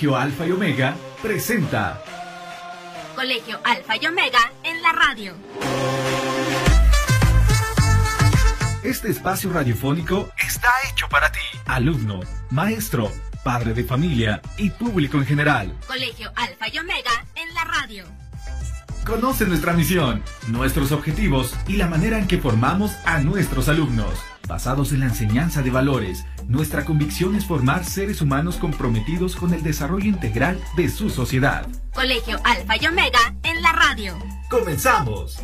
Colegio Alfa y Omega presenta Colegio Alfa y Omega en la radio. Este espacio radiofónico está hecho para ti, alumno, maestro, padre de familia y público en general. Colegio Alfa y Omega en la radio. Conoce nuestra misión, nuestros objetivos y la manera en que formamos a nuestros alumnos. Basados en la enseñanza de valores, nuestra convicción es formar seres humanos comprometidos con el desarrollo integral de su sociedad. Colegio Alfa y Omega en la radio. ¡Comenzamos!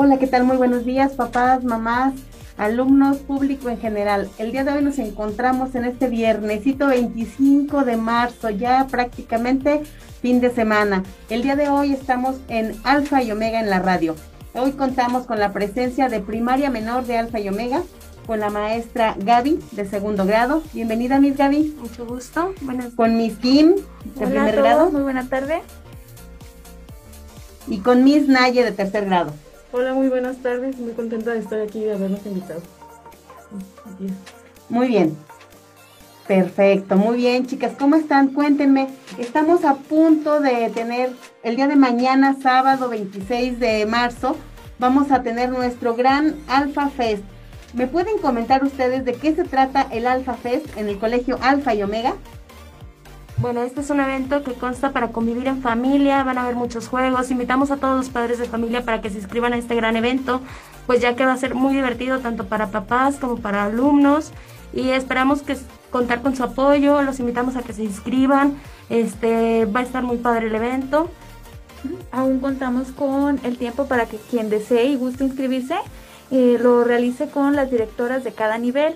Hola, ¿qué tal? Muy buenos días, papás, mamás, alumnos, público en general. El día de hoy nos encontramos en este viernesito 25 de marzo, ya prácticamente fin de semana. El día de hoy estamos en Alfa y Omega en la radio. Hoy contamos con la presencia de primaria menor de Alfa y Omega, con la maestra Gaby de segundo grado. Bienvenida, Miss Gaby. Mucho gusto. Buenas. Con Miss Kim de Hola primer a todos, grado Muy buena tarde. y con Miss Naye de tercer grado. Hola, muy buenas tardes. Muy contenta de estar aquí y de habernos invitado. Muy bien. Perfecto, muy bien, chicas. ¿Cómo están? Cuéntenme. Estamos a punto de tener el día de mañana, sábado 26 de marzo, vamos a tener nuestro gran Alfa Fest. ¿Me pueden comentar ustedes de qué se trata el Alfa Fest en el colegio Alfa y Omega? Bueno, este es un evento que consta para convivir en familia, van a haber muchos juegos, invitamos a todos los padres de familia para que se inscriban a este gran evento, pues ya que va a ser muy divertido tanto para papás como para alumnos y esperamos que contar con su apoyo, los invitamos a que se inscriban, este va a estar muy padre el evento. Aún contamos con el tiempo para que quien desee y guste inscribirse eh, lo realice con las directoras de cada nivel.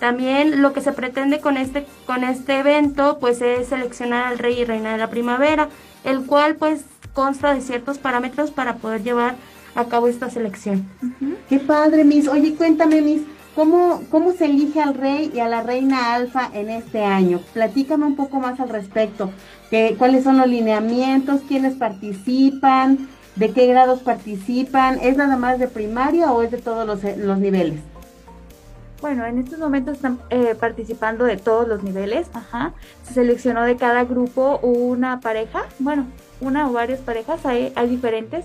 También lo que se pretende con este, con este evento pues es seleccionar al rey y reina de la primavera, el cual pues consta de ciertos parámetros para poder llevar a cabo esta selección. Qué padre, Miss. Oye, cuéntame, Miss, ¿cómo, ¿cómo se elige al rey y a la reina alfa en este año? Platícame un poco más al respecto. ¿Qué, ¿Cuáles son los lineamientos? ¿Quiénes participan? ¿De qué grados participan? ¿Es nada más de primaria o es de todos los, los niveles? Bueno, en estos momentos están eh, participando de todos los niveles. Ajá. Se seleccionó de cada grupo una pareja, bueno, una o varias parejas, hay, hay diferentes.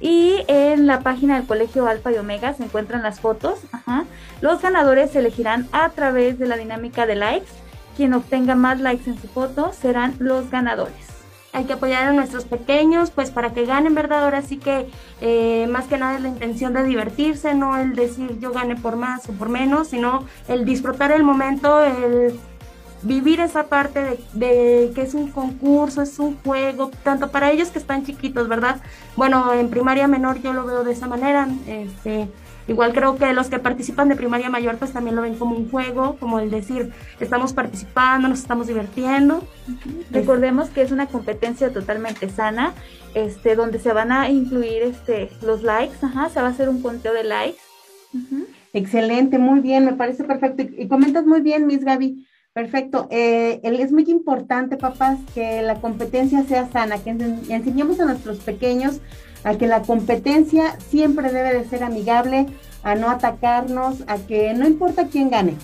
Y en la página del Colegio Alfa y Omega se encuentran las fotos. Ajá. Los ganadores se elegirán a través de la dinámica de likes. Quien obtenga más likes en su foto serán los ganadores. Hay que apoyar a nuestros pequeños pues para que ganen, ¿verdad? Ahora sí que eh, más que nada es la intención de divertirse, no el decir yo gane por más o por menos, sino el disfrutar el momento, el vivir esa parte de, de que es un concurso, es un juego, tanto para ellos que están chiquitos, ¿verdad? Bueno, en primaria menor yo lo veo de esa manera, este, igual creo que los que participan de primaria mayor pues también lo ven como un juego, como el decir, estamos participando, nos estamos divirtiendo. Recordemos que es una competencia totalmente sana, este, donde se van a incluir este, los likes, ajá, se va a hacer un conteo de likes. Excelente, muy bien, me parece perfecto. Y, y comentas muy bien, Miss Gaby. Perfecto. Eh, el- es muy importante, papás, que la competencia sea sana, que ense- enseñemos a nuestros pequeños a que la competencia siempre debe de ser amigable, a no atacarnos, a que no importa quién gane.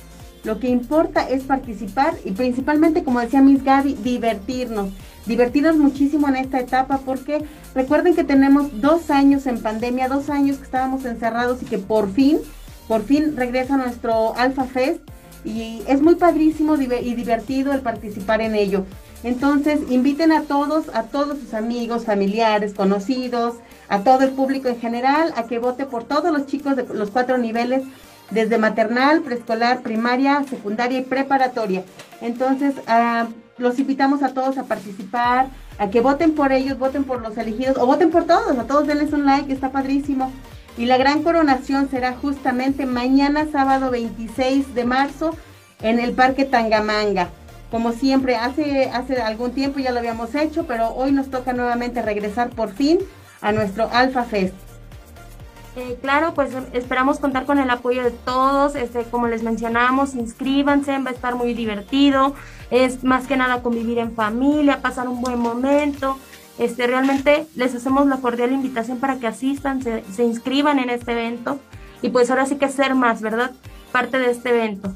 Lo que importa es participar y principalmente, como decía Miss Gaby, divertirnos. Divertirnos muchísimo en esta etapa porque recuerden que tenemos dos años en pandemia, dos años que estábamos encerrados y que por fin, por fin regresa nuestro Alpha Fest y es muy padrísimo y divertido el participar en ello. Entonces, inviten a todos, a todos sus amigos, familiares, conocidos, a todo el público en general, a que vote por todos los chicos de los cuatro niveles, desde maternal, preescolar, primaria, secundaria y preparatoria. Entonces, ah, los invitamos a todos a participar, a que voten por ellos, voten por los elegidos, o voten por todos, a todos denles un like, está padrísimo. Y la gran coronación será justamente mañana, sábado 26 de marzo, en el Parque Tangamanga. Como siempre, hace, hace algún tiempo ya lo habíamos hecho, pero hoy nos toca nuevamente regresar por fin a nuestro Alpha Fest. Eh, claro, pues esperamos contar con el apoyo de todos, este, como les mencionamos, inscríbanse, va a estar muy divertido, es más que nada convivir en familia, pasar un buen momento, este, realmente les hacemos la cordial invitación para que asistan, se, se inscriban en este evento y pues ahora sí que ser más, ¿verdad? Parte de este evento.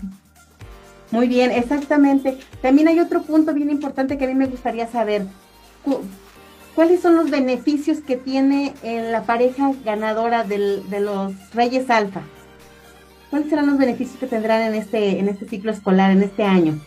Muy bien, exactamente. También hay otro punto bien importante que a mí me gustaría saber. ¿Cuáles son los beneficios que tiene eh, la pareja ganadora de los Reyes Alfa? ¿Cuáles serán los beneficios que tendrán en este, en este ciclo escolar, en este año?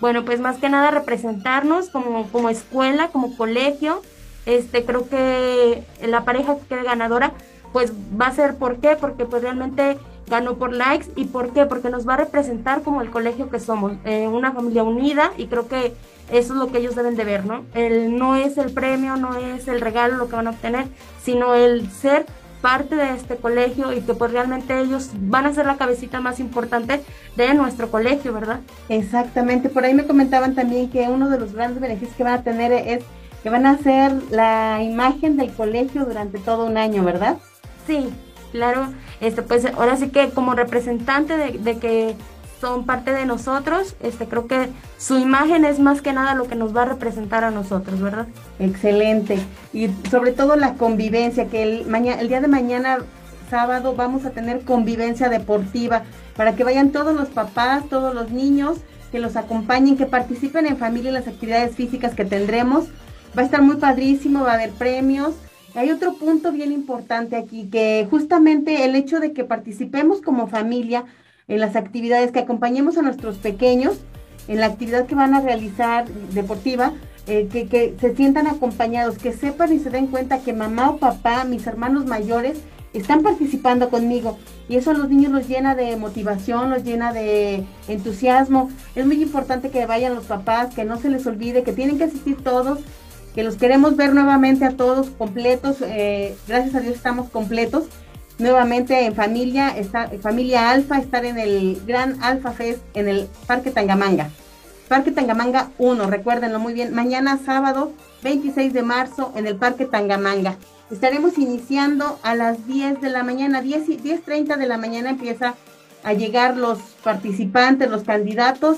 Bueno, pues más que nada representarnos como, como escuela, como colegio. Este, creo que la pareja que quede ganadora, pues va a ser ¿por qué? Porque pues realmente ganó por likes y ¿por qué? Porque nos va a representar como el colegio que somos, eh, una familia unida y creo que eso es lo que ellos deben de ver, ¿no? El, no es el premio, no es el regalo lo que van a obtener, sino el ser parte de este colegio y que pues realmente ellos van a ser la cabecita más importante de nuestro colegio, ¿verdad? Exactamente, por ahí me comentaban también que uno de los grandes beneficios que van a tener es que van a ser la imagen del colegio durante todo un año, ¿verdad? Sí, claro, este pues ahora sí que como representante de, de que son parte de nosotros, este, creo que su imagen es más que nada lo que nos va a representar a nosotros, ¿verdad? Excelente. Y sobre todo la convivencia, que el, mañana, el día de mañana, sábado, vamos a tener convivencia deportiva para que vayan todos los papás, todos los niños, que los acompañen, que participen en familia en las actividades físicas que tendremos. Va a estar muy padrísimo, va a haber premios. Hay otro punto bien importante aquí, que justamente el hecho de que participemos como familia en las actividades, que acompañemos a nuestros pequeños en la actividad que van a realizar deportiva, eh, que, que, se sientan acompañados, que sepan y se den cuenta que mamá o papá, mis hermanos mayores, están participando conmigo. Y eso a los niños los llena de motivación, los llena de entusiasmo. Es muy importante que vayan los papás, que no se les olvide, que tienen que asistir todos, que los queremos ver nuevamente a todos completos. Eh, gracias a Dios estamos completos nuevamente en familia, está, familia Alfa, estar en el Gran Alfa Fest en el Parque Tangamanga. Parque Tangamanga 1, recuérdenlo muy bien, mañana sábado 26 de marzo en el Parque Tangamanga. Estaremos iniciando a las 10 de la mañana, 10 y 10.30 de la mañana empieza a llegar los participantes, los candidatos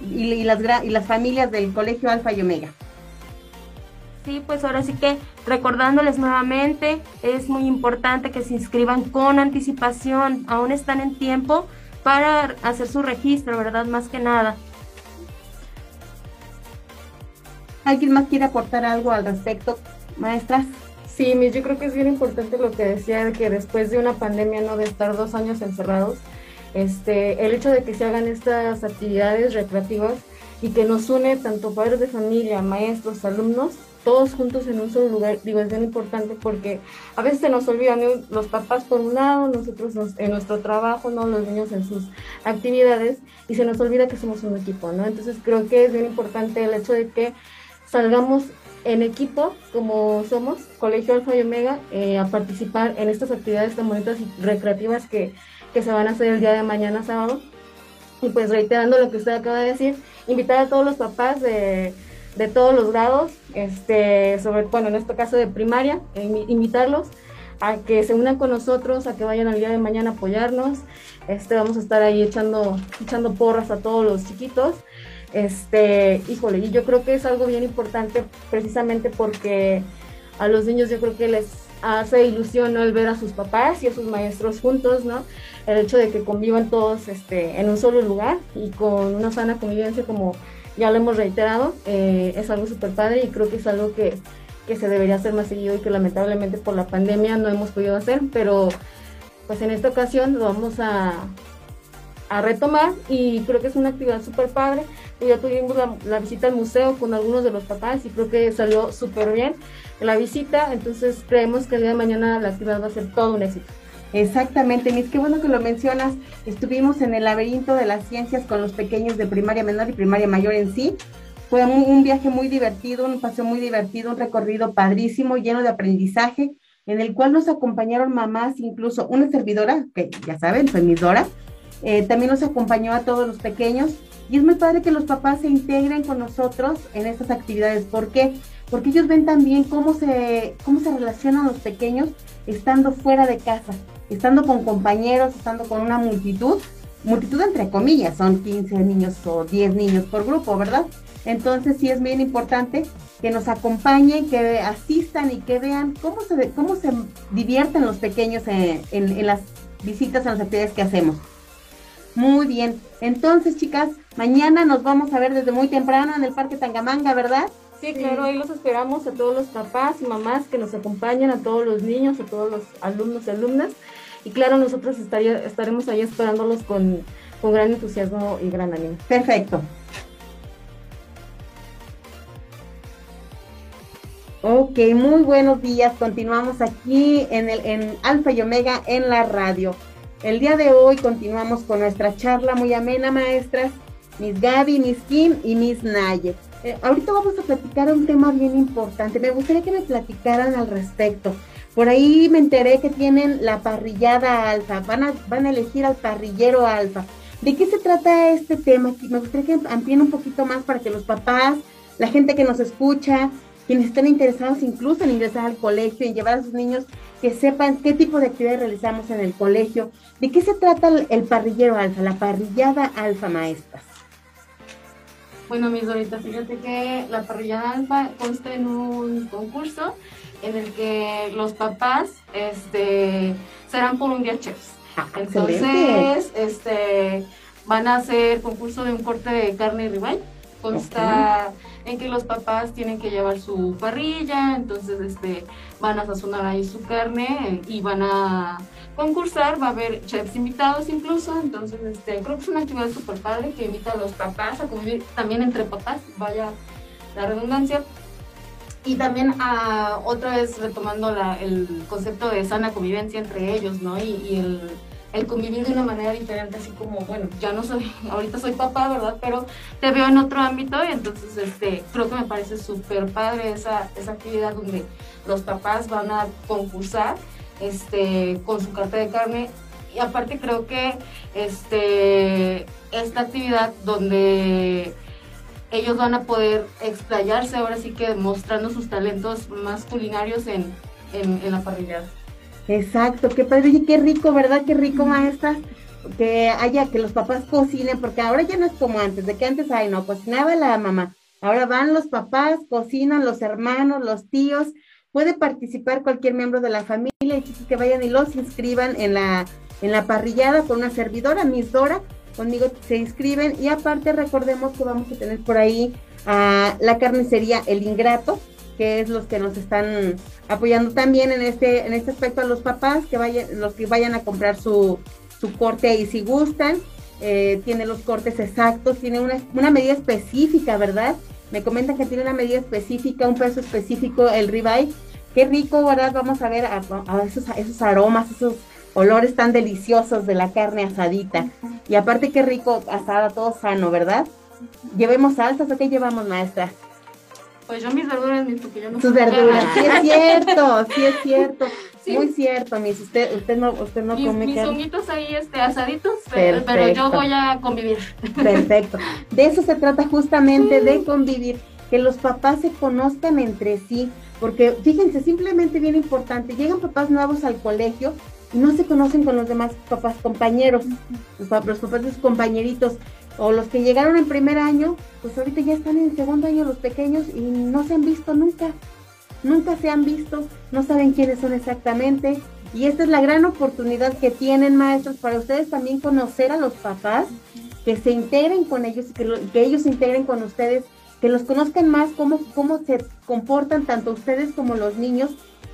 y, las, y las familias del Colegio Alfa y Omega. Sí, pues ahora sí que recordándoles nuevamente, es muy importante que se inscriban con anticipación, aún están en tiempo para hacer su registro, ¿verdad? Más que nada. ¿Alguien más quiere aportar algo al respecto, maestras? Sí, yo creo que es bien importante lo que decía de que después de una pandemia, no de estar dos años encerrados, este, el hecho de que se hagan estas actividades recreativas y que nos une tanto padres de familia, maestros, alumnos, todos juntos en un solo lugar, digo, es bien importante porque a veces se nos olvidan los papás por un lado, nosotros en nuestro trabajo, ¿no? Los niños en sus actividades y se nos olvida que somos un equipo, ¿no? Entonces creo que es bien importante el hecho de que salgamos en equipo, como somos, Colegio Alfa y Omega, eh, a participar en estas actividades tan bonitas y recreativas que, que se van a hacer el día de mañana sábado. Y pues reiterando lo que usted acaba de decir, invitar a todos los papás de de todos los grados, este, sobre, bueno, en este caso de primaria, invitarlos a que se unan con nosotros, a que vayan al día de mañana a apoyarnos. Este, vamos a estar ahí echando, echando porras a todos los chiquitos. Este, híjole, y yo creo que es algo bien importante precisamente porque a los niños yo creo que les hace ilusión ¿no? el ver a sus papás y a sus maestros juntos, ¿no? El hecho de que convivan todos este, en un solo lugar y con una sana convivencia como ya lo hemos reiterado, eh, es algo súper padre y creo que es algo que, que, se debería hacer más seguido y que lamentablemente por la pandemia no hemos podido hacer, pero pues en esta ocasión lo vamos a, a retomar y creo que es una actividad súper padre. Ya tuvimos la, la, visita al museo con algunos de los papás y creo que salió súper bien la visita, entonces creemos que el día de mañana la actividad va a ser todo un éxito. Exactamente, Miss, qué bueno que lo mencionas. Estuvimos en el laberinto de las ciencias con los pequeños de primaria menor y primaria mayor en sí. Fue un, un viaje muy divertido, un paseo muy divertido, un recorrido padrísimo, lleno de aprendizaje, en el cual nos acompañaron mamás, incluso una servidora, que ya saben, soy Dora, eh, también nos acompañó a todos los pequeños. Y es muy padre que los papás se integren con nosotros en estas actividades. ¿Por qué? porque ellos ven también cómo se, cómo se relacionan los pequeños estando fuera de casa, estando con compañeros, estando con una multitud, multitud entre comillas, son 15 niños o 10 niños por grupo, ¿verdad? Entonces sí es bien importante que nos acompañen, que asistan y que vean cómo se, cómo se divierten los pequeños en, en las visitas a las actividades que hacemos. Muy bien, entonces chicas, mañana nos vamos a ver desde muy temprano en el Parque Tangamanga, ¿verdad? Sí, claro, ahí los esperamos a todos los papás y mamás que nos acompañan, a todos los niños, a todos los alumnos y alumnas. Y claro, nosotros estaría, estaremos ahí esperándolos con, con gran entusiasmo y gran ánimo. Perfecto. Ok, muy buenos días. Continuamos aquí en, el, en Alfa y Omega en la radio. El día de hoy continuamos con nuestra charla muy amena, maestras. Miss Gaby, Miss Kim y Miss Naye. Eh, ahorita vamos a platicar un tema bien importante. Me gustaría que me platicaran al respecto. Por ahí me enteré que tienen la parrillada alfa. Van a, van a elegir al parrillero alfa. ¿De qué se trata este tema? Me gustaría que amplíen un poquito más para que los papás, la gente que nos escucha, quienes estén interesados incluso en ingresar al colegio y llevar a sus niños que sepan qué tipo de actividades realizamos en el colegio. ¿De qué se trata el, parrillero alfa, la parrillada alfa maestras? Bueno, mis Dorita, fíjate que la parrillada alfa consta en un concurso en el que los papás este, serán por un día chefs. Ah, Entonces, este, van a hacer concurso de un corte de carne rival. Consta en que los papás tienen que llevar su parrilla, entonces este, van a sazonar ahí su carne y van a concursar, va a haber chefs invitados incluso, entonces este, creo que es una actividad súper padre que invita a los papás a convivir también entre papás, vaya la redundancia. Y también a, otra vez retomando el concepto de sana convivencia entre ellos, ¿no? y el el convivir de una manera diferente, así como, bueno, ya no soy, ahorita soy papá, ¿verdad? Pero te veo en otro ámbito y entonces este, creo que me parece súper padre esa, esa actividad donde los papás van a concursar este, con su carta de carne y aparte creo que este, esta actividad donde ellos van a poder explayarse ahora sí que mostrando sus talentos más culinarios en, en, en la parrillada. Exacto, qué padre, y qué rico, ¿verdad? Qué rico, maestra, que haya, que los papás cocinen, porque ahora ya no es como antes, de que antes, ay, no, cocinaba la mamá. Ahora van los papás, cocinan los hermanos, los tíos, puede participar cualquier miembro de la familia, y que vayan y los inscriban en la, en la parrillada con una servidora, Miss Dora, conmigo se inscriben, y aparte recordemos que vamos a tener por ahí a la carnicería El Ingrato, que es los que nos están apoyando también en este, en este aspecto a los papás, que vayan, los que vayan a comprar su, su corte y si gustan, eh, tiene los cortes exactos, tiene una, una medida específica, ¿verdad? Me comentan que tiene una medida específica, un peso específico el ribeye. Qué rico, ¿verdad? Vamos a ver a, esos, esos aromas, esos olores tan deliciosos de la carne asadita. Y aparte qué rico asada, todo sano, ¿verdad? Llevemos salsas, ¿o qué llevamos, maestra? Pues yo mis verduras, mis porque yo no Sus verduras, sí es cierto, sí es cierto. Muy cierto, mis, usted, usted no, usted no come Mis honguitos ahí este, asaditos, pero, yo voy a convivir. Perfecto. De eso se trata justamente, de convivir, que los papás se conozcan entre sí, porque fíjense, simplemente bien importante, llegan papás nuevos al colegio y no se conocen con los demás papás compañeros, los, los papás de sus compañeritos o los que llegaron en primer año, pues ahorita ya están en segundo año los pequeños y no se han visto nunca. Nunca se han visto, no saben quiénes son exactamente. Y esta es la gran oportunidad que tienen maestros para ustedes también conocer a los papás, que se integren con ellos, que, que ellos se integren con ustedes, que los conozcan más, cómo, cómo se comportan tanto ustedes como los niños,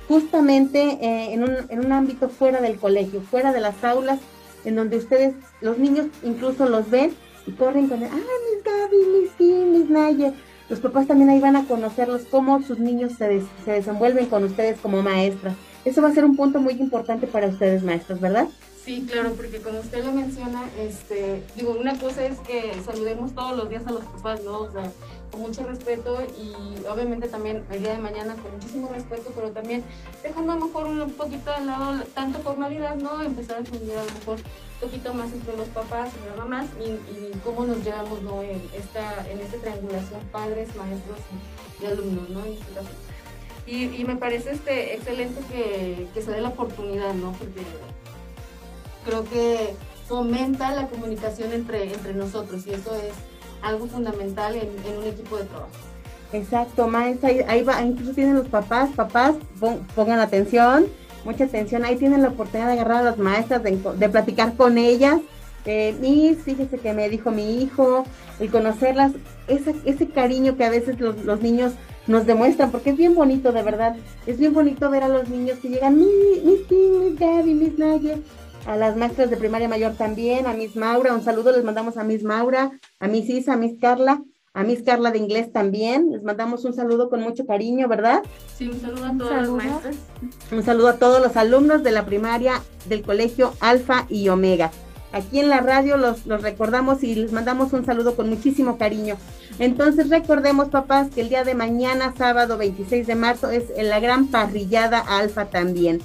justamente eh, en, un, en un ámbito fuera del colegio, fuera de las aulas, en donde ustedes, los niños incluso los ven y corren con el, ah, mis Gaby, mis Kim, mis Naye. Los papás también ahí van a conocerlos, cómo sus niños se, se desenvuelven con ustedes como maestras. Eso va a ser un punto muy importante para ustedes, maestros, ¿verdad? Sí, claro, porque como usted lo menciona, este, digo, una cosa es que saludemos todos los días a los papás, ¿no? O sea, con mucho respeto y obviamente también el día de mañana con muchísimo respeto, pero también dejando a lo mejor un poquito de lado tanto formalidad, ¿no? Empezar a entender a lo mejor un poquito más entre los papás y las mamás y, cómo nos llevamos, ¿no? En esta, en esta triangulación padres, maestros y, alumnos, ¿no? Y, y, me parece este, excelente que, que se dé la oportunidad, ¿no? Porque creo que fomenta la comunicación entre, entre nosotros y eso es algo fundamental en, un equipo de trabajo. Exacto, maestra, ahí, va, incluso tienen los papás, papás, pongan atención, mucha atención, ahí tienen la oportunidad de agarrar a las maestras, de, platicar con ellas. Eh, Miss, fíjese que me dijo mi hijo, el conocerlas, ese, ese cariño que a veces los, niños nos demuestran, porque es bien bonito, de verdad, es bien bonito ver a los niños que llegan, Miss, Miss Miss Gaby, Miss Naye, a las maestras de primaria mayor también, a Miss Maura, un saludo les mandamos a Miss Maura, a Miss Isa, a Miss Carla, a Miss Carla de inglés también, les mandamos un saludo con mucho cariño, ¿verdad? Sí, un saludo a todos los maestros. Un saludo a todos los alumnos de la primaria del colegio Alfa y Omega. Aquí en la radio los, los recordamos y les mandamos un saludo con muchísimo cariño. Entonces recordemos, papás, que el día de mañana, sábado 26 de marzo, es la gran parrillada Alfa también.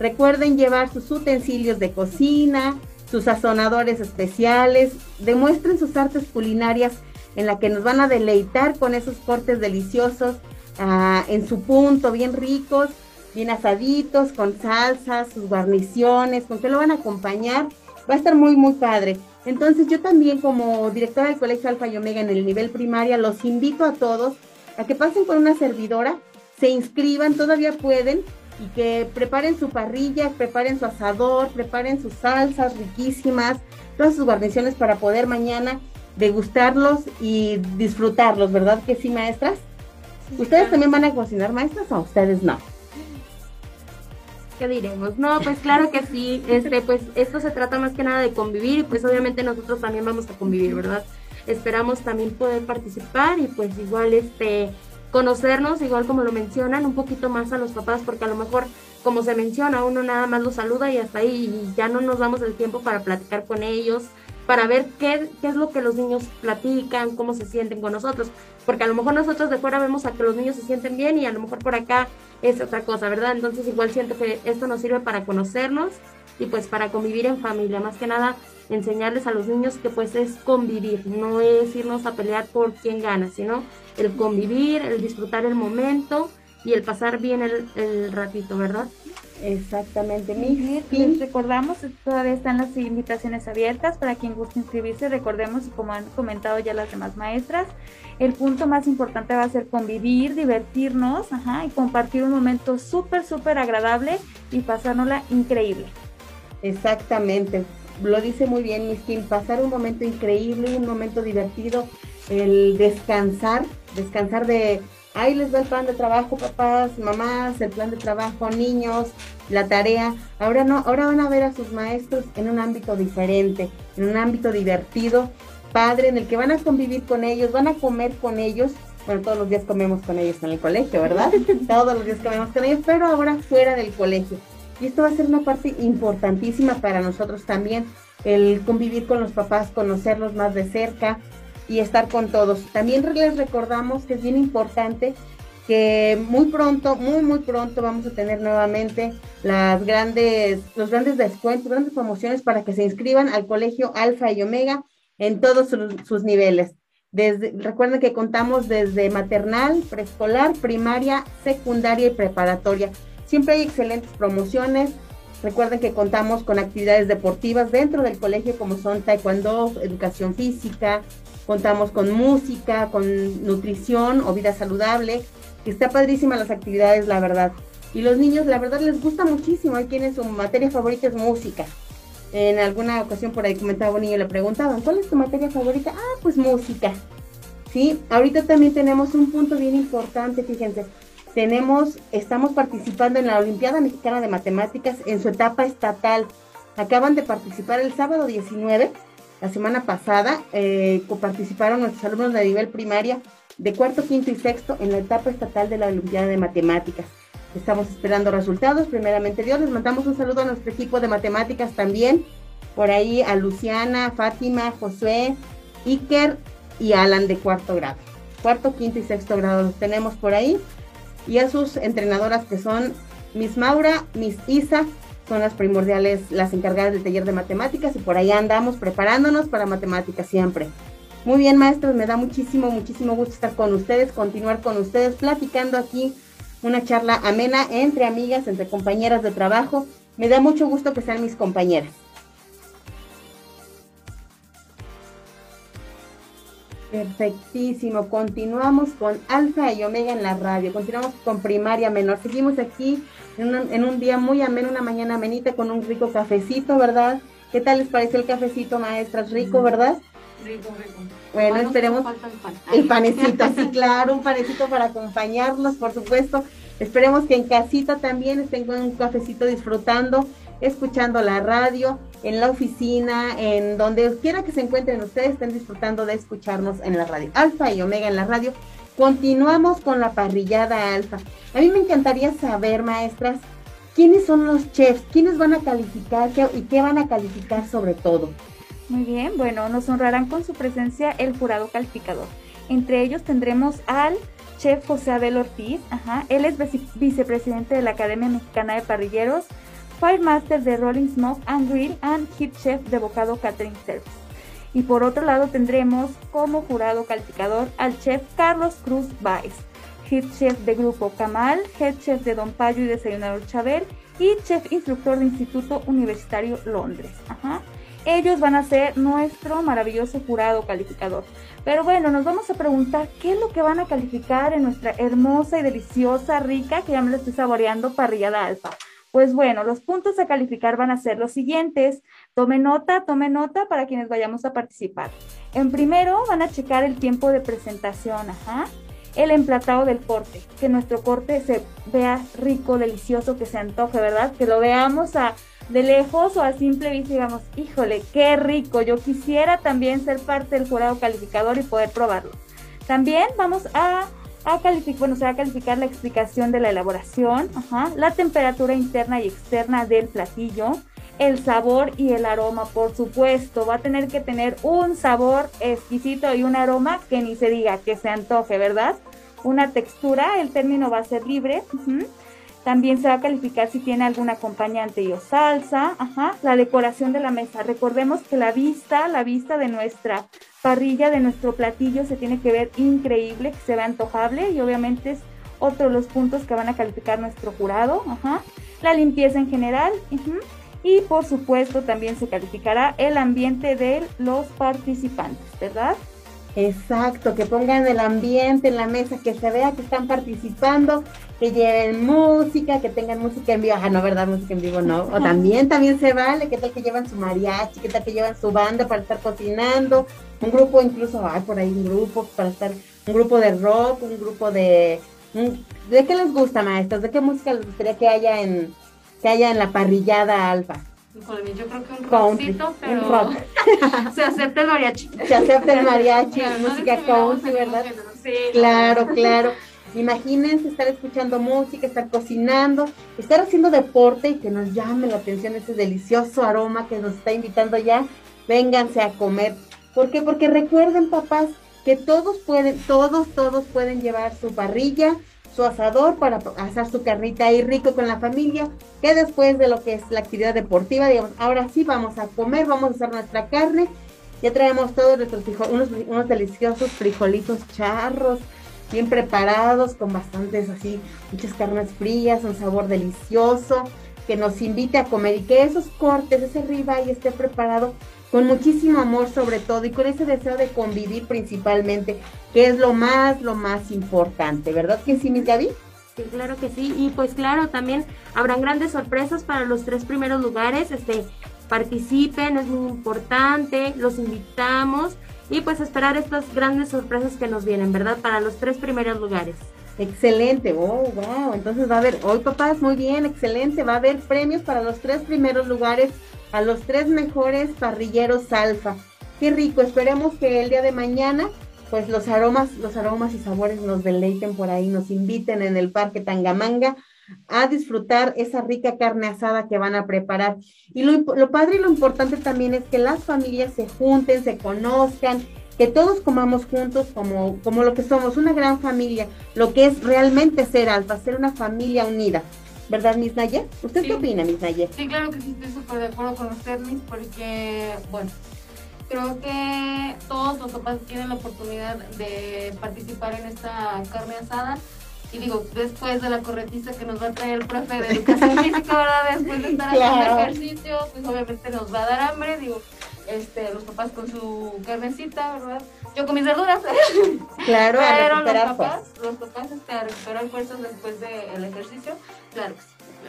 Recuerden llevar sus utensilios de cocina, sus sazonadores especiales, demuestren sus artes culinarias en la que nos van a deleitar con esos cortes deliciosos ah, en su punto, bien ricos, bien asaditos, con salsas, sus guarniciones, con qué lo van a acompañar. Va a estar muy, muy padre. Entonces yo también como directora del Colegio Alfa y Omega en el nivel primaria, los invito a todos a que pasen con una servidora, se inscriban, todavía pueden, y que preparen su parrilla, preparen su asador, preparen sus salsas riquísimas, todas sus guarniciones para poder mañana degustarlos y disfrutarlos, ¿verdad que sí, maestras? ¿Ustedes también van a cocinar, maestras, o ustedes no? ¿Qué diremos? No, pues claro que sí, este, pues esto se trata más que nada de convivir y pues obviamente nosotros también vamos a convivir, ¿verdad? Esperamos también poder participar y pues igual este conocernos, igual como lo mencionan, un poquito más a los papás, porque a lo mejor, como se menciona, uno nada más los saluda y hasta ahí y ya no nos damos el tiempo para platicar con ellos, para ver qué, qué es lo que los niños platican, cómo se sienten con nosotros, porque a lo mejor nosotros de fuera vemos a que los niños se sienten bien y a lo mejor por acá es otra cosa, ¿verdad? Entonces igual siento que esto nos sirve para conocernos y pues para convivir en familia, más que nada enseñarles a los niños que pues es convivir, no es irnos a pelear por quién gana, sino el convivir, el disfrutar el momento y el pasar bien el, ratito, ¿verdad? Exactamente. Les recordamos todavía están las invitaciones abiertas para quien guste inscribirse. Recordemos, y como han comentado ya las demás maestras, el punto más importante va a ser convivir, divertirnos y compartir un momento súper, súper agradable y pasárnosla increíble. Exactamente. Lo dice muy bien Miss Kim, pasar un momento increíble, un momento divertido, el descansar, descansar de, ahí les va el plan de trabajo, papás, mamás, el plan de trabajo, niños, la tarea. Ahora no, ahora van a ver a sus maestros en un ámbito diferente, en un ámbito divertido, padre, en el que van a convivir con ellos, van a comer con ellos. Bueno, todos los días comemos con ellos en el colegio, ¿verdad? todos los días comemos con ellos, pero ahora fuera del colegio. Y esto va a ser una parte importantísima para nosotros también, el convivir con los papás, conocerlos más de cerca, y estar con todos. También les recordamos que es bien importante que muy pronto, muy muy pronto vamos a tener nuevamente las grandes, los grandes descuentos, grandes promociones para que se inscriban al colegio Alfa y Omega en todos sus, niveles. Recuerden que contamos desde maternal, preescolar, primaria, secundaria y preparatoria. Siempre hay excelentes promociones. Recuerden que contamos con actividades deportivas dentro del colegio como son taekwondo, educación física, Contamos con música, con nutrición o vida saludable. Está padrísima las actividades, la verdad. Y los niños, la verdad, les gusta muchísimo. Hay quienes su materia favorita es música. En alguna ocasión por ahí comentaba un niño, le preguntaban, ¿cuál es tu materia favorita? Ah, pues música. Sí, ahorita también tenemos un punto bien importante, fíjense. Tenemos, estamos participando en la Olimpiada Mexicana de Matemáticas en su etapa estatal. Acaban de participar el sábado 19 la semana pasada eh, participaron nuestros alumnos de nivel primaria de cuarto, quinto y sexto en la etapa estatal de la Olimpiada de Matemáticas. Estamos esperando resultados, primeramente Dios. Les mandamos un saludo a nuestro equipo de matemáticas también. Por ahí a Luciana, Fátima, Josué, Iker y Alan de cuarto grado. Cuarto, quinto y sexto grado los tenemos por ahí. Y a sus entrenadoras que son Miss Maura, Miss Isa, son las primordiales, las encargadas del taller de matemáticas y por ahí andamos preparándonos para matemáticas siempre. Muy bien, maestros, me da muchísimo, muchísimo gusto estar con ustedes, continuar con ustedes, platicando aquí una charla amena entre amigas, entre compañeras de trabajo. Me da mucho gusto que sean mis compañeras. Perfectísimo. Continuamos con Alfa y Omega en la radio. Continuamos con primaria menor. Seguimos aquí en un, día muy ameno, una mañana amenita con un rico cafecito, ¿verdad? ¿Qué tal les parece el cafecito, maestras? Rico, ¿verdad? Rico, rico. Bueno, esperemos el, panecito, sí, claro, un panecito para acompañarlos, por supuesto. Esperemos que en casita también estén con un cafecito disfrutando, escuchando la radio, en la oficina, en donde quiera que se encuentren ustedes, estén disfrutando de escucharnos en la radio. Alfa y Omega en la radio. Continuamos con la parrillada alfa. A mí me encantaría saber, maestras, quiénes son los chefs, quiénes van a calificar y qué van a calificar sobre todo. Muy bien, bueno, nos honrarán con su presencia el jurado calificador. Entre ellos tendremos al chef José Abel Ortiz, ajá, él es vicepresidente de la Academia Mexicana de Parrilleros, Firemaster de Rolling Smoke and Grill and Hit Chef de Bocado Catering Service. Y por otro lado tendremos como jurado calificador al chef Carlos Cruz Baez, Hit Chef de Grupo Camal, Head Chef de Don Payo y Desayunador Chabel y Chef Instructor de Instituto Universitario Londres. Ajá ellos van a ser nuestro maravilloso jurado calificador. Pero bueno, nos vamos a preguntar qué es lo que van a calificar en nuestra hermosa y deliciosa, rica, que ya me lo estoy saboreando, parrillada alfa. Pues bueno, los puntos a calificar van a ser los siguientes. Tome nota, tome nota para quienes vayamos a participar. En primero van a checar el tiempo de presentación, ajá. El emplatado del corte, que nuestro corte se vea rico, delicioso, que se antoje, ¿verdad? Que lo veamos a de lejos o a simple vista digamos, híjole, qué rico, yo quisiera también ser parte del jurado calificador y poder probarlo. También vamos a, a calificar, bueno, se va a calificar la explicación de la elaboración, la temperatura interna y externa del platillo, el sabor y el aroma, por supuesto, va a tener que tener un sabor exquisito y un aroma que ni se diga, que se antoje, ¿verdad? Una textura, el término va a ser libre. También se va a calificar si tiene algún acompañante o salsa. Ajá. La decoración de la mesa. Recordemos que la vista, la vista de nuestra parrilla, de nuestro platillo, se tiene que ver increíble, que se vea antojable y obviamente es otro de los puntos que van a calificar nuestro jurado. Ajá. La limpieza en general. Y por supuesto también se calificará el ambiente de los participantes, ¿verdad? Exacto, que pongan el ambiente en la mesa, que se vea que están participando, que lleven música, que tengan música en vivo. Ah, no, ¿verdad? Música en vivo no. O también, también se vale. ¿Qué tal que llevan su mariachi? ¿Qué tal que llevan su banda para estar cocinando? Un grupo, incluso, hay por ahí un grupo para estar, un grupo de rock, un grupo de... ¿De qué les gusta, maestros? ¿De qué música les gustaría que haya en, que haya en la parrillada alfa? yo creo que un rockcito, pero se acepta el mariachi. Se acepta el mariachi, música country, ¿verdad? Sí. Claro, claro. Imagínense estar escuchando música, estar cocinando, estar haciendo deporte y que nos llame la atención ese delicioso aroma que nos está invitando ya. Vénganse a comer. ¿Por qué? Porque recuerden, papás, que todos pueden, todos, todos pueden llevar su parrilla, su asador para asar su carnita ahí rico con la familia, que después de lo que es la actividad deportiva, digamos, ahora sí vamos a comer, vamos a hacer nuestra carne, ya traemos todos nuestros frijoles, unos, deliciosos frijolitos charros, bien preparados, con bastantes así, muchas carnes frías, un sabor delicioso, que nos invite a comer y que esos cortes, ese y esté preparado con muchísimo amor sobre todo y con ese deseo de convivir principalmente, que es lo más, lo más importante, ¿verdad que sí, mi Gaby? Sí, claro que sí, y pues claro, también habrán grandes sorpresas para los tres primeros lugares, este, participen, es muy importante, los invitamos y pues esperar estas grandes sorpresas que nos vienen, ¿verdad? Para los tres primeros lugares. Excelente, oh, wow, entonces va a haber, hoy papás, muy bien, excelente, va a haber premios para los tres primeros lugares a los tres mejores parrilleros alfa. Qué rico, esperemos que el día de mañana pues los aromas, los aromas y sabores nos deleiten por ahí, nos inviten en el Parque Tangamanga a disfrutar esa rica carne asada que van a preparar. Y lo, lo padre y lo importante también es que las familias se junten, se conozcan, que todos comamos juntos como, como lo que somos, una gran familia, lo que es realmente ser alfa, ser una familia unida. ¿Verdad, Miss Naye? ¿Usted qué opina, Miss Naye? Sí, claro que sí, estoy súper de acuerdo con usted, Miss, porque, bueno, creo que todos los papás tienen la oportunidad de participar en esta carne asada. Y digo, después de la corretiza que nos va a traer el profe de educación física, ¿verdad? Después de estar haciendo ejercicio, pues obviamente nos va a dar hambre. Digo, este, los papás con su carnecita, ¿verdad? Yo con mis verduras. Claro, Pero los papás, los papás este, a recuperar fuerzas después del ejercicio, claro que sí.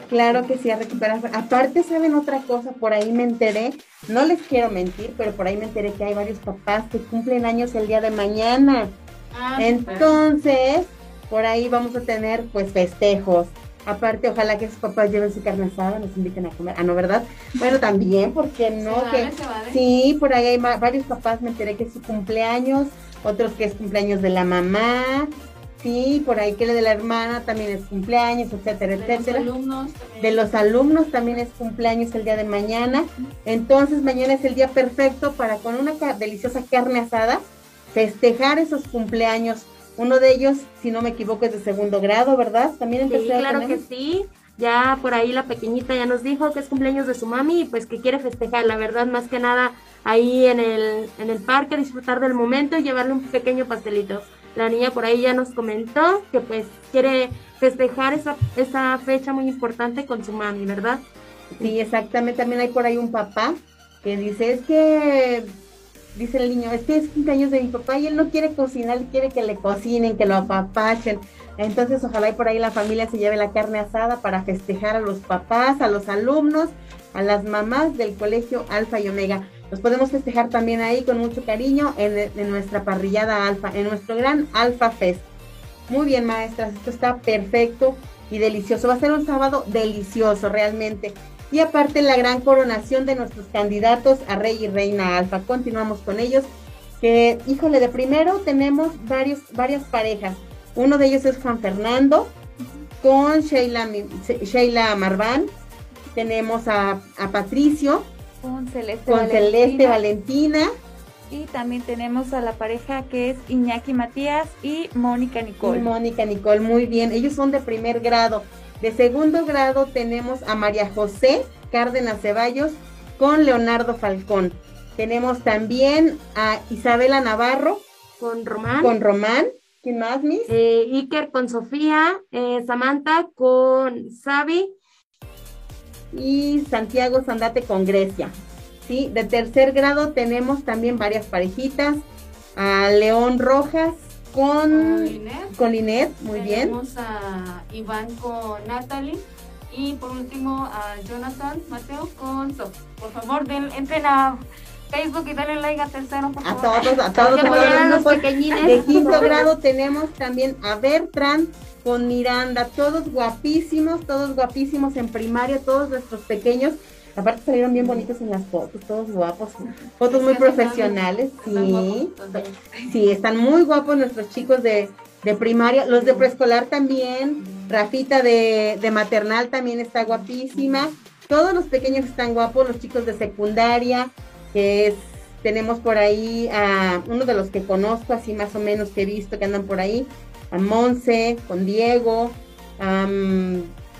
Claro que sí, a recuperar. Aparte, ¿saben otra cosa? Por ahí me enteré, no les quiero mentir, pero por ahí me enteré que hay varios papás que cumplen años el día de mañana. Ah, Entonces, por ahí vamos a tener pues festejos. Aparte, ojalá que sus papás lleven su carne asada, nos inviten a comer. Ah, no, ¿verdad? Bueno, también, porque no? Se vale, que se vale. Sí, por ahí hay varios papás, me enteré que es su cumpleaños, otros que es cumpleaños de la mamá, sí, por ahí que el de la hermana también es cumpleaños, etcétera, de los etcétera. alumnos también. De los alumnos también es cumpleaños el día de mañana. Entonces mañana es el día perfecto para con una deliciosa carne asada festejar esos cumpleaños. Uno de ellos, si no me equivoco, es de segundo grado, ¿verdad? También Sí, empecé a claro que sí. Ya por ahí la pequeñita ya nos dijo que es cumpleaños de su mami y pues que quiere festejar, la verdad, más que nada ahí en el, en el parque, disfrutar del momento y llevarle un pequeño pastelito. La niña por ahí ya nos comentó que pues quiere festejar esa, esa fecha muy importante con su mami, ¿verdad? Sí, exactamente. También hay por ahí un papá que dice, es que, dice el niño, es que es cumpleaños de mi papá y él no quiere cocinar, quiere que le cocinen, que lo apapachen. Entonces, ojalá y por ahí la familia se lleve la carne asada para festejar a los papás, a los alumnos, a las mamás del colegio Alfa y Omega. Los podemos festejar también ahí con mucho cariño en, en nuestra parrillada Alfa, en nuestro gran Alfa Fest. Muy bien, maestras, esto está perfecto y delicioso. Va a ser un sábado delicioso, realmente. Y aparte la gran coronación de nuestros candidatos a Rey y Reina Alfa. Continuamos con ellos. Que, híjole, de primero tenemos varios, varias parejas. Uno de ellos es Juan Fernando con Sheila, Sheila Marván. Tenemos a, a Patricio Con Celeste con Valentina. Celeste Valentina. Y también tenemos a la pareja que es Iñaki Matías y Mónica Y Nicole. Mónica Nicole, muy bien. Ellos son de primer grado. De segundo grado tenemos a María José Cárdenas Ceballos con Leonardo Falcón. Tenemos también a Isabela Navarro Con Román, con Román. ¿Quién más, Miss? eh, Iker con Sofía, eh, Samantha con Sabi, Y Santiago Sandate con Grecia. Sí, de tercer grado tenemos también varias parejitas. A León Rojas con, Con Linet. con Linet, muy bien. Tenemos a Iván con Natalie. Y por último a Jonathan Mateo con Sof. Por favor, den, entren a Facebook y denle like a tercero, por A favor. todos, a todos, a todos a los los pequeñines. De quinto grado tenemos también a Bertrand con Miranda, todos guapísimos, todos guapísimos en primaria, todos nuestros pequeños. Aparte salieron bien bonitos en las fotos, todos guapos, fotos muy profesionales, sí. Sí, están muy guapos nuestros chicos de, de primaria, los de preescolar también, Rafita de, de maternal también está guapísima, todos los pequeños están guapos, los chicos de secundaria, que es, tenemos por ahí a uno de los que conozco, así más o menos que he visto que andan por ahí, a Monse, con Diego,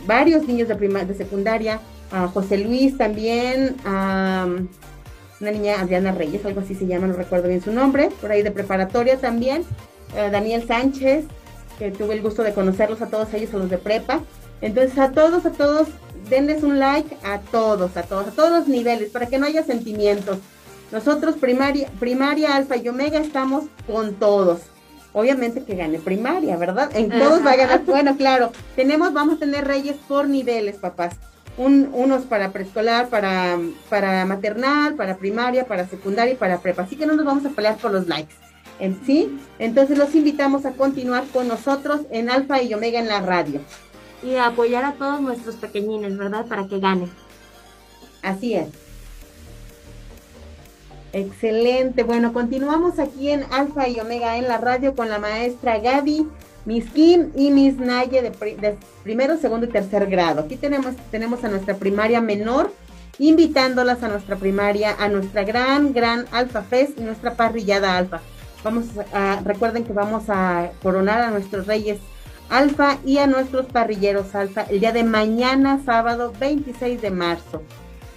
varios niños de, prima- de secundaria, a José Luis también, a una niña Adriana Reyes, algo así se llama, no recuerdo bien su nombre, por ahí de preparatoria también, eh, Daniel Sánchez, que tuve el gusto de conocerlos a todos ellos, a los de prepa. Entonces a todos, a todos, denles un like a todos, a todos, a todos los niveles, para que no haya sentimientos. Nosotros primaria, primaria, alfa y omega estamos con todos. Obviamente que gane primaria, ¿verdad? En todos va a ganar. Bueno, claro, tenemos, vamos a tener reyes por niveles, papás. Un- unos para preescolar, para, para maternal, para primaria, para secundaria y para prepa. Así que no nos vamos a pelear por los likes. En sí, entonces los invitamos a continuar con nosotros en Alfa y Omega en la radio. y apoyar a todos nuestros pequeñines, ¿verdad? Para que ganen. Así es. Excelente. Bueno, continuamos aquí en Alfa y Omega en la radio con la maestra Gaby Miss Kim y Miss Naye de, primero, segundo y tercer grado. Aquí tenemos, tenemos a nuestra primaria menor, invitándolas a nuestra primaria, a nuestra gran, gran Alfa Fest y nuestra parrillada Alfa. Vamos a, recuerden que vamos a coronar a nuestros reyes Alfa y a nuestros parrilleros Alfa el día de mañana, sábado 26 de marzo,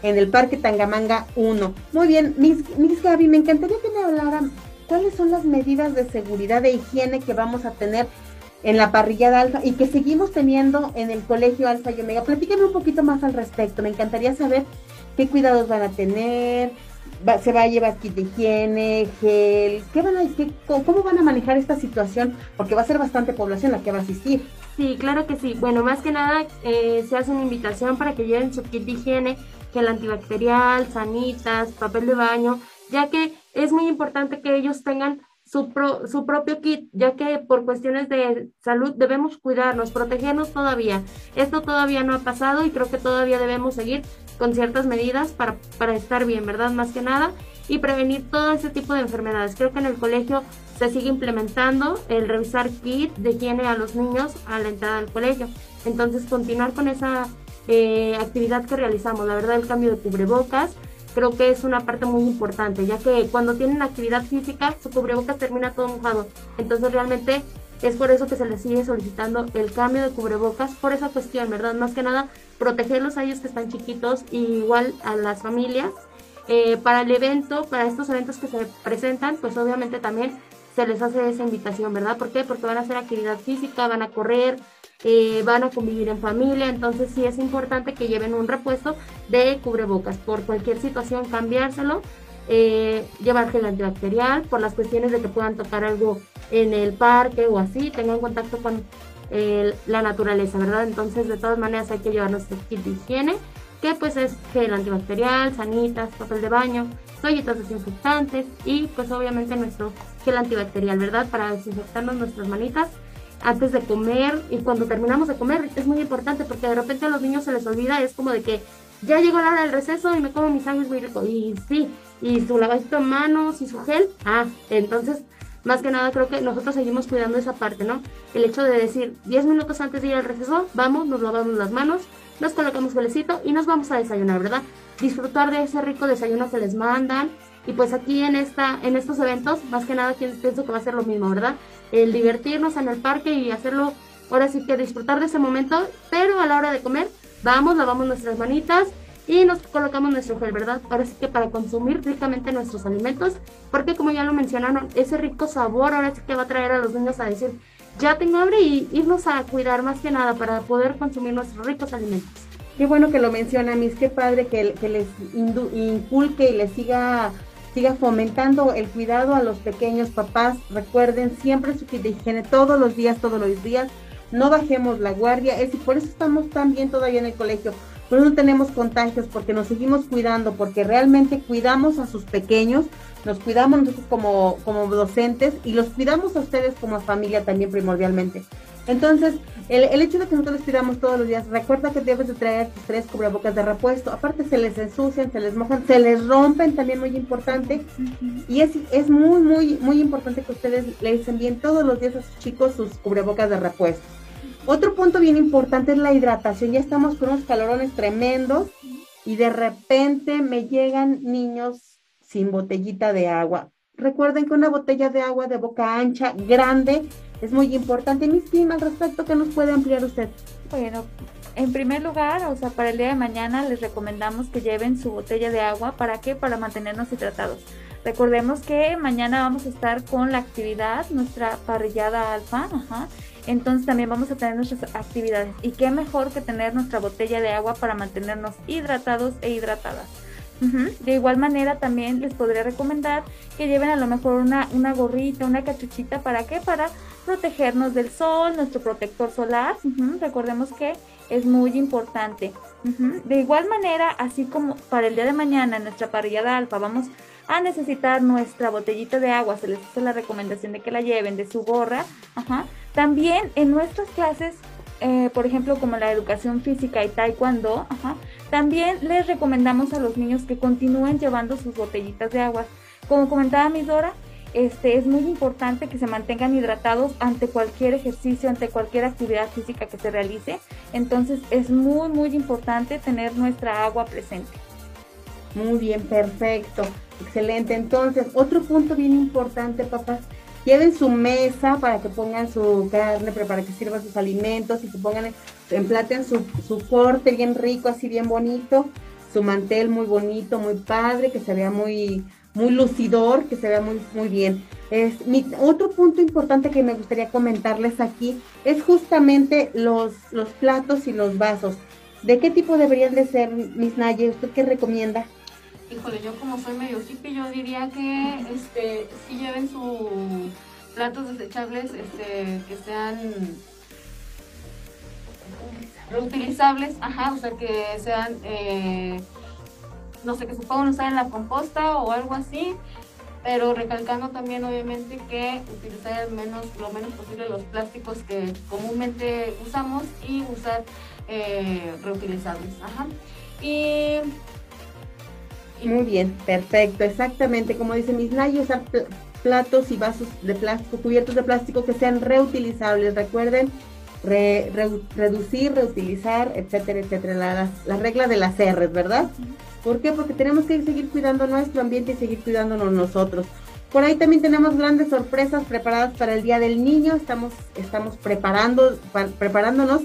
en el Parque Tangamanga 1. Muy bien, Miss, Miss Gaby, me encantaría que me hablaran cuáles son las medidas de seguridad e higiene que vamos a tener en la parrillada alfa y que seguimos teniendo en el colegio alfa y omega. Platíquenme un poquito más al respecto. Me encantaría saber qué cuidados van a tener, se va a llevar kit de higiene, gel, ¿qué van a, qué, cómo van a manejar esta situación, porque va a ser bastante población la que va a asistir. Sí, claro que sí. Bueno, más que nada eh, se hace una invitación para que lleven su kit de higiene, gel antibacterial, sanitas, papel de baño, ya que es muy importante que ellos tengan su, su propio kit, ya que por cuestiones de salud debemos cuidarnos, protegernos todavía. Esto todavía no ha pasado y creo que todavía debemos seguir con ciertas medidas para, para estar bien, ¿verdad? Más que nada y prevenir todo ese tipo de enfermedades. Creo que en el colegio se sigue implementando el revisar kit de higiene a los niños a la entrada del colegio. Entonces, continuar con esa eh, actividad que realizamos. La verdad, el cambio de cubrebocas, creo que es una parte muy importante, ya que cuando tienen actividad física, su cubrebocas termina todo mojado. Entonces realmente es por eso que se les sigue solicitando el cambio de cubrebocas, por esa cuestión, ¿verdad? Más que nada, protegerlos a ellos que están chiquitos y igual a las familias. Eh, para el evento, para estos eventos que se presentan, pues obviamente también se les hace esa invitación, ¿verdad? ¿Por qué? Porque van a hacer actividad física, van a correr, eh, van a convivir en familia, entonces sí es importante que lleven un repuesto de cubrebocas. Por cualquier situación cambiárselo, eh, llevar gel antibacterial, por las cuestiones de que puedan tocar algo en el parque o así, tengan contacto con la naturaleza, ¿verdad? Entonces de todas maneras hay que llevar nuestro kit de higiene, que pues es gel antibacterial, sanitas, papel de baño, toallitas desinfectantes y pues obviamente nuestro gel antibacterial, ¿verdad? Para desinfectarnos nuestras manitas antes de comer y cuando terminamos de comer es muy importante porque de repente a los niños se les olvida, es como de que ya llegó la hora del receso y me como mi sándwich muy rico. Y sí, y su lavadito de manos y su gel. Ah, entonces, más que nada creo que nosotros seguimos cuidando esa parte, ¿no? El hecho de decir 10 minutos antes de ir al receso, vamos, nos lavamos las manos, nos colocamos gelecito y nos vamos a desayunar, ¿verdad? Disfrutar de ese rico desayuno que les mandan. Y pues aquí en esta, en estos eventos, más que nada pienso que va a ser lo mismo, ¿verdad? el divertirnos en el parque y hacerlo, ahora sí que disfrutar de ese momento, pero a la hora de comer, vamos, lavamos nuestras manitas y nos colocamos nuestro gel, ¿verdad? Ahora sí que para consumir ricamente nuestros alimentos, porque como ya lo mencionaron, ese rico sabor ahora sí que va a traer a los niños a decir, ya tengo hambre y irnos a cuidar más que nada para poder consumir nuestros ricos alimentos. Qué bueno que lo menciona, Miss, qué padre que, que les inculque y les siga siga fomentando el cuidado a los pequeños papás. Recuerden siempre su kit de higiene todos los días, todos los días. No bajemos la guardia. Es y por eso estamos tan bien todavía en el colegio. Por eso no tenemos contagios, porque nos seguimos cuidando, porque realmente cuidamos a sus pequeños, nos cuidamos nosotros como, como docentes y los cuidamos a ustedes como familia también primordialmente. Entonces, el, hecho de que nosotros les pidamos todos los días, recuerda que debes de traer tus tres cubrebocas de repuesto. Aparte se les ensucian, se les mojan, se les rompen, también muy importante. Y es, es muy, muy, muy importante que ustedes les envíen todos los días a sus chicos sus cubrebocas de repuesto. Otro punto bien importante es la hidratación. Ya estamos con unos calorones tremendos y de repente me llegan niños sin botellita de agua. Recuerden que una botella de agua de boca ancha, grande, es muy importante. Mis Kim, al respecto, ¿qué nos puede ampliar usted? Bueno, en primer lugar, o sea, para el día de mañana les recomendamos que lleven su botella de agua. ¿Para qué? Para mantenernos hidratados. Recordemos que mañana vamos a estar con la actividad, nuestra parrillada alfa, ajá. Entonces también vamos a tener nuestras actividades. Y qué mejor que tener nuestra botella de agua para mantenernos hidratados e hidratadas. De igual manera también les podría recomendar que lleven a lo mejor una, una gorrita, una cachuchita, ¿para qué? Para protegernos del sol, nuestro protector solar. Recordemos que es muy importante. De igual manera, así como para el día de mañana en nuestra parrillada alfa vamos a necesitar nuestra botellita de agua, se les hace la recomendación de que la lleven de su gorra. También en nuestras clases eh, por ejemplo, como la educación física y taekwondo, también les recomendamos a los niños que continúen llevando sus botellitas de agua. Como comentaba mi Dora, este, es muy importante que se mantengan hidratados ante cualquier ejercicio, ante cualquier actividad física que se realice. Entonces es muy, muy importante tener nuestra agua presente. Muy bien, perfecto, excelente. Entonces, otro punto bien importante, papás, lleven su mesa para que pongan su carne, para que sirvan sus alimentos y que pongan, emplaten su, su corte bien rico, así bien bonito, su mantel muy bonito, muy padre, que se vea muy, muy lucidor, que se vea muy, muy bien. Es, mi, otro punto importante que me gustaría comentarles aquí es justamente los, los platos y los vasos. ¿De qué tipo deberían de ser, Miss Naye? ¿Usted qué recomienda? Híjole, yo como soy medio hippie, yo diría que este sí lleven sus platos desechables este, que sean reutilizables, ajá, o sea que sean, eh, no sé, que se puedan usar en la composta o algo así, pero recalcando también obviamente que utilizar menos, lo menos posible los plásticos que comúnmente usamos y usar eh, reutilizables, ajá. Y muy bien, perfecto, exactamente. Como dice Miss Nay, usar platos y vasos de plástico, cubiertos de plástico que sean reutilizables. Recuerden, reducir, reutilizar, etcétera, etcétera. La, la, regla de las R's, ¿verdad? ¿Por qué? Porque tenemos que seguir cuidando nuestro ambiente y seguir cuidándonos nosotros. Por ahí también tenemos grandes sorpresas preparadas para el Día del Niño. Estamos, estamos preparando, preparándonos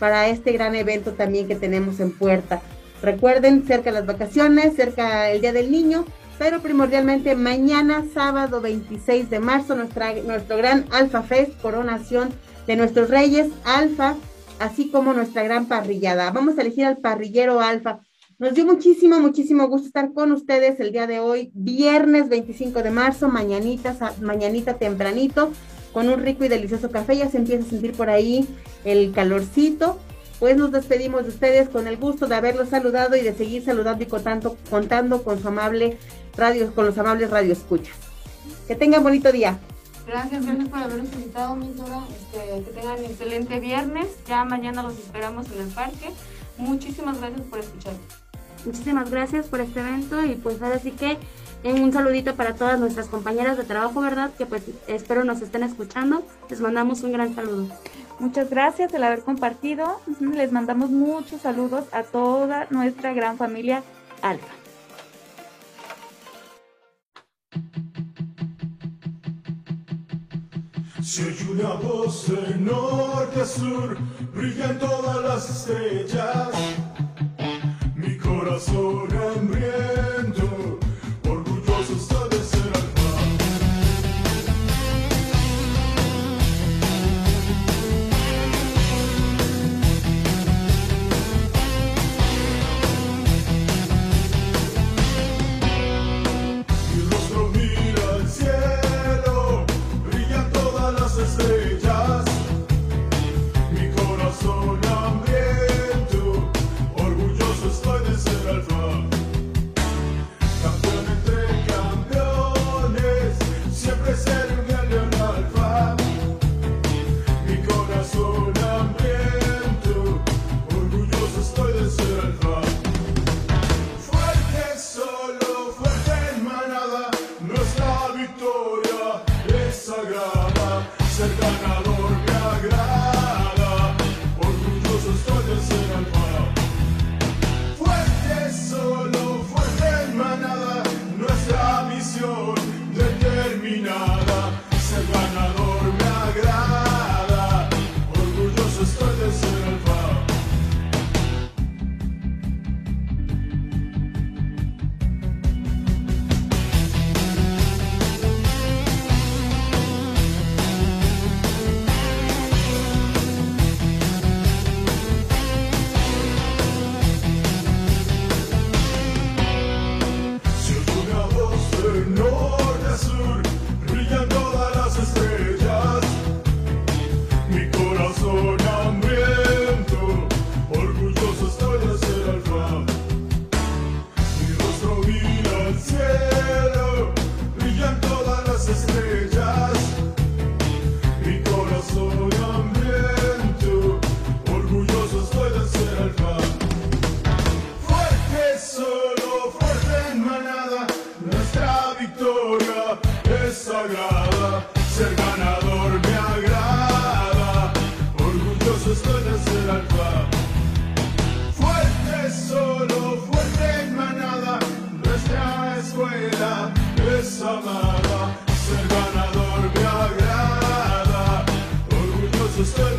para este gran evento también que tenemos en puerta. Recuerden, cerca las vacaciones, cerca el Día del Niño, pero primordialmente mañana, sábado 26 de marzo, nuestra, nuestro gran Alfa Fest, coronación de nuestros reyes Alfa, así como nuestra gran parrillada. Vamos a elegir al parrillero Alfa. Nos dio muchísimo, muchísimo gusto estar con ustedes el día de hoy, viernes 25 de marzo, mañanita, mañanita tempranito, con un rico y delicioso café. Ya se empieza a sentir por ahí el calorcito pues nos despedimos de ustedes con el gusto de haberlos saludado y de seguir saludando y contando, contando con su amable radio, con los amables radio escuchas. Que tengan bonito día. Gracias, gracias por habernos invitado, mi este, que tengan excelente viernes. Ya mañana los esperamos en el parque. Muchísimas gracias por escuchar. Muchísimas gracias por este evento y pues ahora sí que un saludito para todas nuestras compañeras de trabajo, ¿verdad? Que pues espero nos estén escuchando. Les mandamos un gran saludo. Muchas gracias por haber compartido. Les mandamos muchos saludos a toda nuestra gran familia Alfa. Si hay una voz de norte a sur, brillan todas las estrellas. Mi corazón hambriento Jesus.